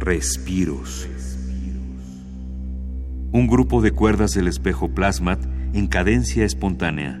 Respiros. Un grupo de cuerdas del espejo plasmat en cadencia espontánea.